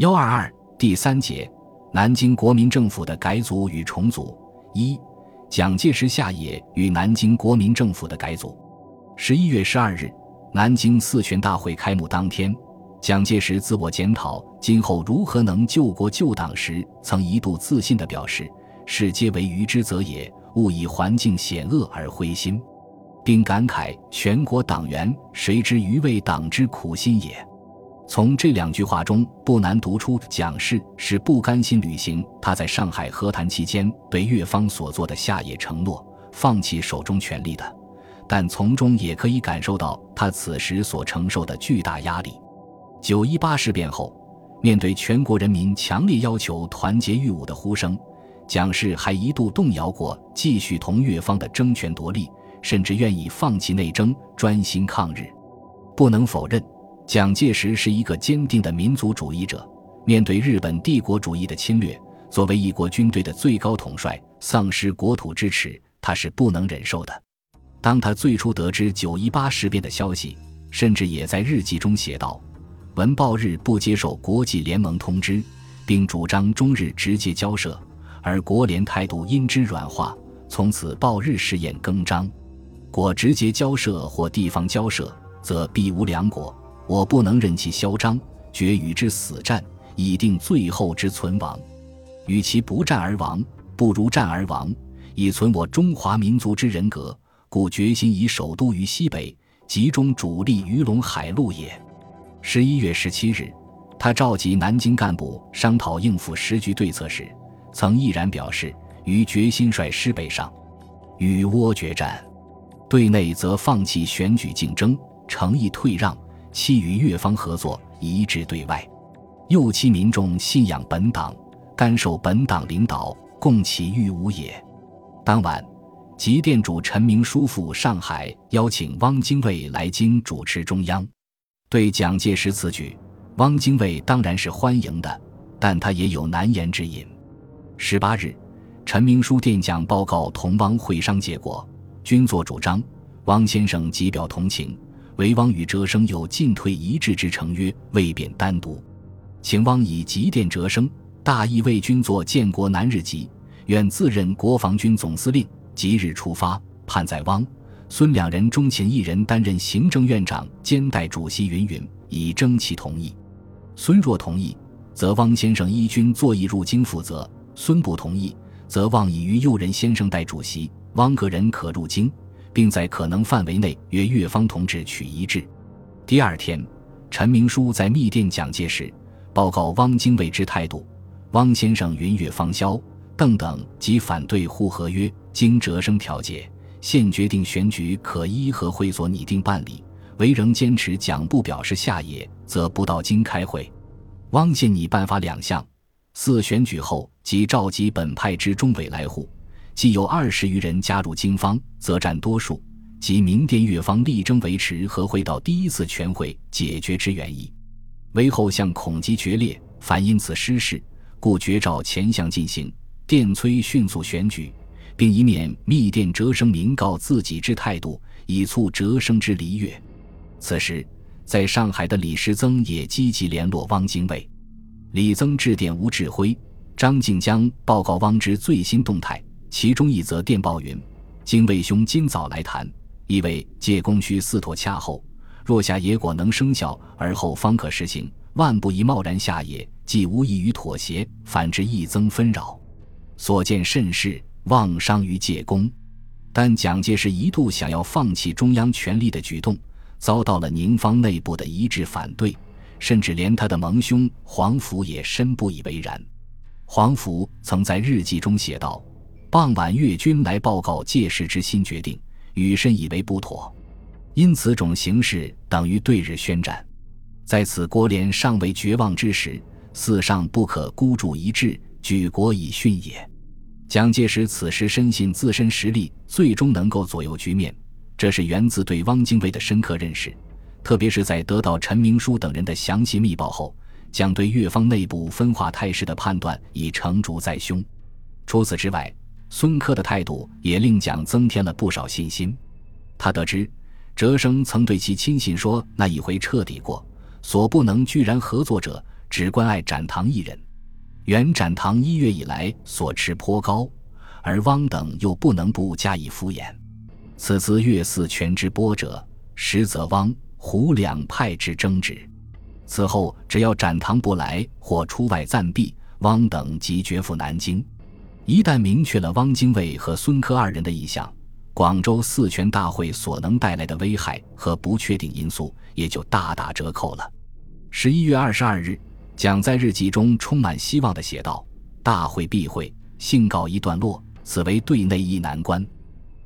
幺二二第三节，南京国民政府的改组与重组。一、蒋介石下野与南京国民政府的改组。十一月十二日，南京四全大会开幕当天，蒋介石自我检讨今后如何能救国救党时，曾一度自信地表示：“世皆为愚之则也，勿以环境险恶而灰心。”并感慨：“全国党员谁知愚为党之苦心也。”从这两句话中，不难读出蒋氏是不甘心履行他在上海和谈期间对越方所做的下野承诺，放弃手中权力的。但从中也可以感受到他此时所承受的巨大压力。九一八事变后，面对全国人民强烈要求团结御侮的呼声，蒋氏还一度动摇过继续同越方的争权夺利，甚至愿意放弃内争，专心抗日。不能否认。蒋介石是一个坚定的民族主义者，面对日本帝国主义的侵略，作为一国军队的最高统帅，丧失国土之耻，他是不能忍受的。当他最初得知九一八事变的消息，甚至也在日记中写道：“闻报日不接受国际联盟通知，并主张中日直接交涉，而国联态度因之软化，从此报日试验更张。果直接交涉或地方交涉，则必无良果。”我不能任其嚣张，决与之死战，以定最后之存亡。与其不战而亡，不如战而亡，以存我中华民族之人格。故决心以首都于西北，集中主力于陇海路也。十一月十七日，他召集南京干部商讨应付时局对策时，曾毅然表示：于决心率师北上，与倭决战；对内则放弃选举竞争，诚意退让。期与越方合作，一致对外；又期民众信仰本党，甘受本党领导，共其御侮也。当晚，集店主陈明书赴上海，邀请汪精卫来京主持中央。对蒋介石此举，汪精卫当然是欢迎的，但他也有难言之隐。十八日，陈明书电讲报告同汪会商结果，均作主张。汪先生即表同情。为汪与哲生有进退一致之成约，未便单独，请汪以急电哲生，大意为军作建国南日急，愿自任国防军总司令，即日出发。盼在汪、孙两人中请一人担任行政院长兼代主席，云云，以征其同意。孙若同意，则汪先生依军作议入京负责；孙不同意，则汪以于右任先生代主席，汪个人可入京。并在可能范围内约越方同志取一致。第二天，陈明书在密电蒋介石，报告汪精卫之态度。汪先生云越方萧、邓等即反对沪合约，经折生调解，现决定选举可依和会所拟定办理。唯仍坚持蒋不表示下野，则不到京开会。汪现拟办法两项：四选举后即召集本派之中委来沪。既有二十余人加入京方，则占多数，即明殿越方力争维持和会到第一次全会解决之原意。为后向孔吉决裂，反因此失势，故绝照前项进行，电催迅速选举，并以免密电折生明告自己之态度，以促折生之离越。此时，在上海的李时增也积极联络汪精卫。李增致电吴志辉、张静江报告汪之最新动态。其中一则电报云：“经卫兄今早来谈，意味借公需四妥洽后，若下野果能生效，而后方可实行。万不宜贸然下野，既无益于妥协，反之易增纷扰。所见甚是，望伤于借公。”但蒋介石一度想要放弃中央权力的举动，遭到了宁方内部的一致反对，甚至连他的盟兄黄甫也深不以为然。黄甫曾在日记中写道。傍晚，粤军来报告届时之新决定，禹深以为不妥，因此种形势等于对日宣战。在此国联尚未绝望之时，四上不可孤注一掷，举国以训也。蒋介石此时深信自身实力最终能够左右局面，这是源自对汪精卫的深刻认识。特别是在得到陈明书等人的详细密报后，将对越方内部分化态势的判断已成竹在胸。除此之外，孙科的态度也令蒋增添了不少信心。他得知哲生曾对其亲信说：“那一回彻底过，所不能居然合作者，只关爱展堂一人。原展堂一月以来所持颇高，而汪等又不能不加以敷衍。此次越似权之波者，实则汪胡两派之争执。此后只要展堂不来或出外暂避，汪等即绝赴南京。一旦明确了汪精卫和孙科二人的意向，广州四权大会所能带来的危害和不确定因素也就大打折扣了。十一月二十二日，蒋在日记中充满希望地写道：“大会必会，信告一段落，此为对内一难关。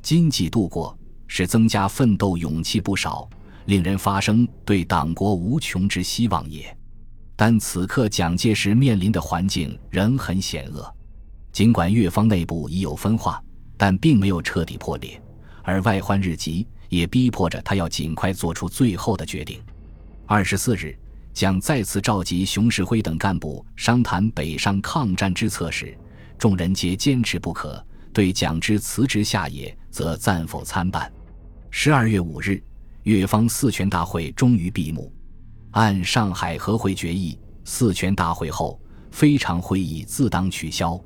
今既度过，是增加奋斗勇气不少，令人发生对党国无穷之希望也。但此刻蒋介石面临的环境仍很险恶。”尽管越方内部已有分化，但并没有彻底破裂，而外患日急，也逼迫着他要尽快做出最后的决定。二十四日，蒋再次召集熊式辉等干部商谈北上抗战之策时，众人皆坚持不可，对蒋之辞职下野，则暂否参办。十二月五日，越方四全大会终于闭幕。按上海和会决议，四全大会后，非常会议自当取消。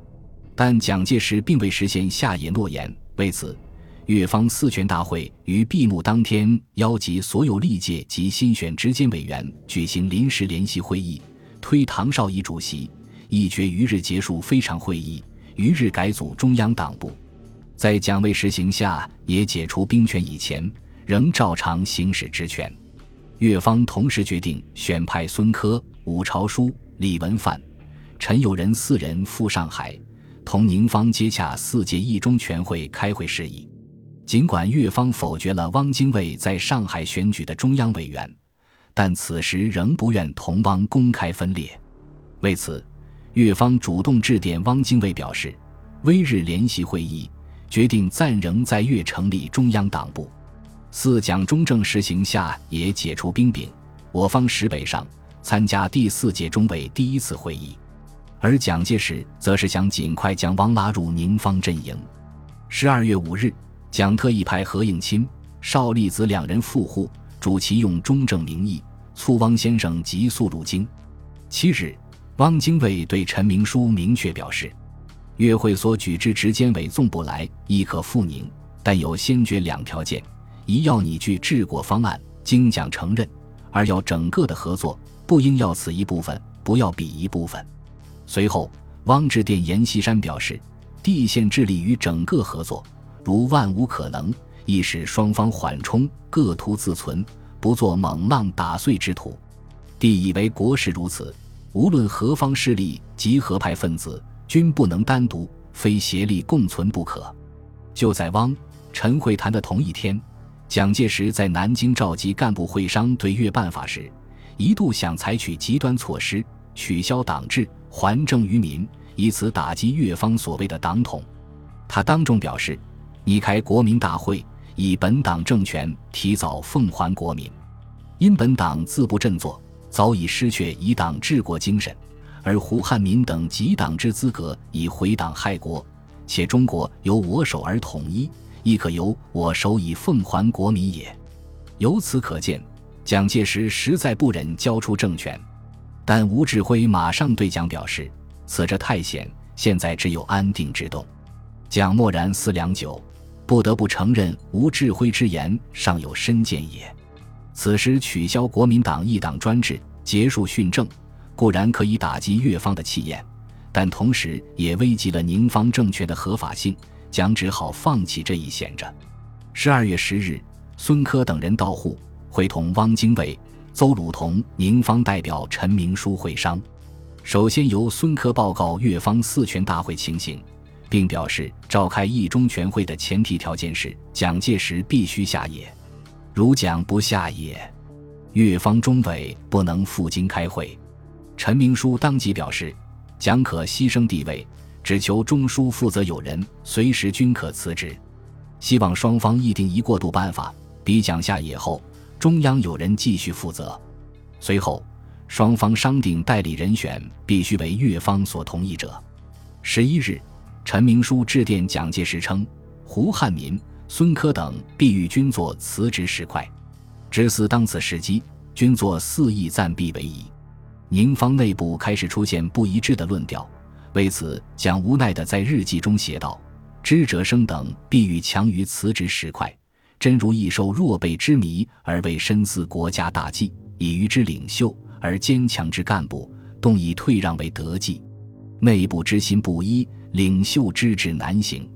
但蒋介石并未实现下野诺言，为此，越方四全大会于闭幕当天邀集所有历届及新选执监委员举行临时联席会议，推唐绍仪主席，议决于日结束非常会议，于日改组中央党部。在蒋未实行下野解除兵权以前，仍照常行使职权。越方同时决定选派孙科、伍朝枢、李文范、陈友仁四人赴上海。同宁方接洽四届一中全会开会事宜，尽管越方否决了汪精卫在上海选举的中央委员，但此时仍不愿同汪公开分裂。为此，越方主动致电汪精卫，表示：微日联席会议决定暂仍在粤成立中央党部。四蒋中正实行下也解除兵柄，我方实北上参加第四届中委第一次会议。而蒋介石则是想尽快将汪拉入宁方阵营。十二月五日，蒋特意派何应钦、邵力子两人赴沪，主其用中正名义促汪先生急速入京。七日，汪精卫对陈明书明确表示，约会所举之执监委纵不来，亦可复宁，但有先决两条件：一要拟具治国方案，经蒋承认；二要整个的合作，不应要此一部分，不要彼一部分。随后，汪致电阎锡山表示，地县致力于整个合作，如万无可能，亦使双方缓冲，各图自存，不做猛浪打碎之徒。帝以为国事如此，无论何方势力及何派分子，均不能单独，非协力共存不可。就在汪陈会谈的同一天，蒋介石在南京召集干部会商对越办法时，一度想采取极端措施，取消党制。还政于民，以此打击越方所谓的党统。他当众表示：“拟开国民大会，以本党政权提早奉还国民。因本党自不振作，早已失却以党治国精神，而胡汉民等极党之资格，以毁党害国。且中国由我手而统一，亦可由我手以奉还国民也。由此可见，蒋介石实在不忍交出政权。”但吴志辉马上对蒋表示：“此着太险，现在只有安定之动。”蒋默然思良久，不得不承认吴志辉之言尚有深见也。此时取消国民党一党专制，结束训政，固然可以打击越方的气焰，但同时也危及了宁方政权的合法性。蒋只好放弃这一险着。十二月十日，孙科等人到沪，会同汪精卫。邹鲁同、宁方代表陈明书会商，首先由孙科报告越方四全大会情形，并表示召开一中全会的前提条件是蒋介石必须下野，如蒋不下野，越方中委不能赴京开会。陈明书当即表示，蒋可牺牲地位，只求中枢负责有人，随时均可辞职，希望双方议定一过渡办法，比蒋下野后。中央有人继续负责。随后，双方商定代理人选必须为越方所同意者。十一日，陈明书致电蒋介石称，胡汉民、孙科等必欲均作辞职石块，只似当此时机，均作肆意暂避为宜。宁方内部开始出现不一致的论调，为此蒋无奈地在日记中写道：“知者生等必欲强于辞职石块，真如易受若备之迷，而为深思国家大计，以愚之领袖而坚强之干部，动以退让为得计。内部之心不一，领袖之志难行。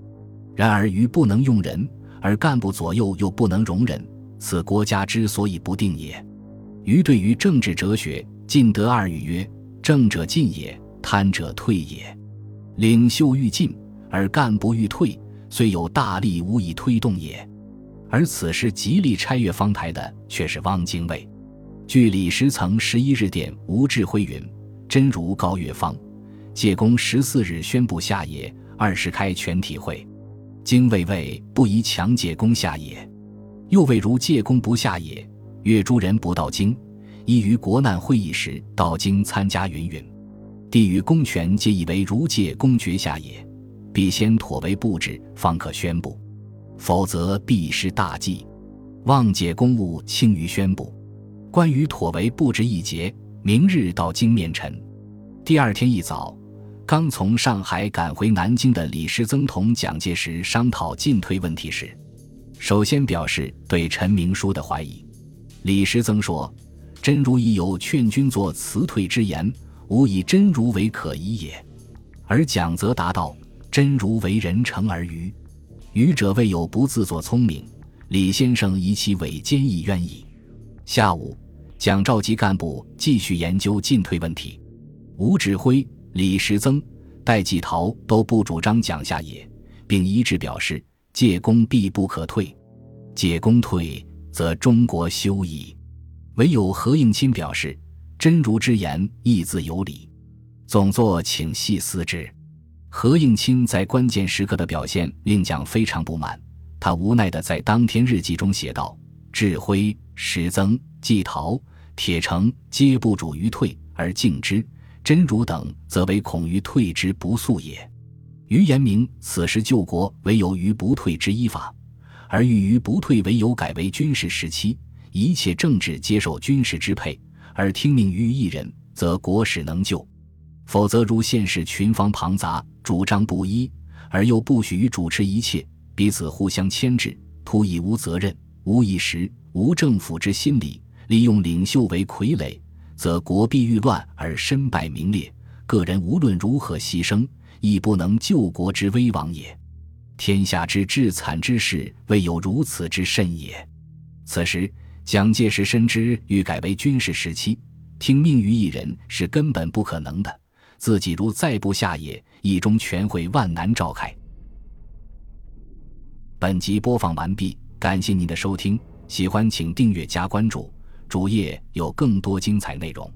然而愚不能用人，而干部左右又不能容人，此国家之所以不定也。愚对于政治哲学。”进得二语曰：“正者进也，贪者退也。领袖欲进而干部欲退，虽有大力，无以推动也。而此时极力拆越方台的，却是汪精卫。据李时曾十一日电吴志辉云：‘真如高月方，借公十四日宣布下野，二十开全体会。精卫谓不宜强借公下野，又谓如借公不下野，越诸人不到京。’”亦于国难会议时到京参加云云，帝与公权皆以为如借公爵下也，必先妥为布置，方可宣布，否则必失大计。望解公务轻于宣布。关于妥为布置一节，明日到京面陈。第二天一早，刚从上海赶回南京的李时增同蒋介石商讨进退问题时，首先表示对陈明书的怀疑。李时增说。真如已有劝君作辞退之言，吾以真如为可疑也。而蒋则答道：“真如为人诚而愚，愚者未有不自作聪明。李先生以其伪奸亦冤矣。”下午，蒋召集干部继续研究进退问题。吴指挥、李时增、戴季陶都不主张蒋下野，并一致表示：“借公必不可退，借公退，则中国休矣。”唯有何应钦表示：“真如之言亦自有理，总作请细思之。”何应钦在关键时刻的表现令蒋非常不满，他无奈地在当天日记中写道：“智辉、石增、季陶、铁成皆不主于退而敬之，真如等则为恐于退之不速也。于言明此时救国唯有于不退之依法，而欲于不退唯有改为军事时期。”一切政治接受军事支配，而听命于一人，则国史能救；否则，如现世群芳庞杂，主张不一，而又不许于主持一切，彼此互相牵制，徒以无责任、无意识、无政府之心理，利用领袖为傀儡，则国必欲乱而身败名裂，个人无论如何牺牲，亦不能救国之危亡也。天下之至惨之事，未有如此之甚也。此时。蒋介石深知欲改为军事时期，听命于一人是根本不可能的。自己如再不下野，一中全会万难召开。本集播放完毕，感谢您的收听，喜欢请订阅加关注，主页有更多精彩内容。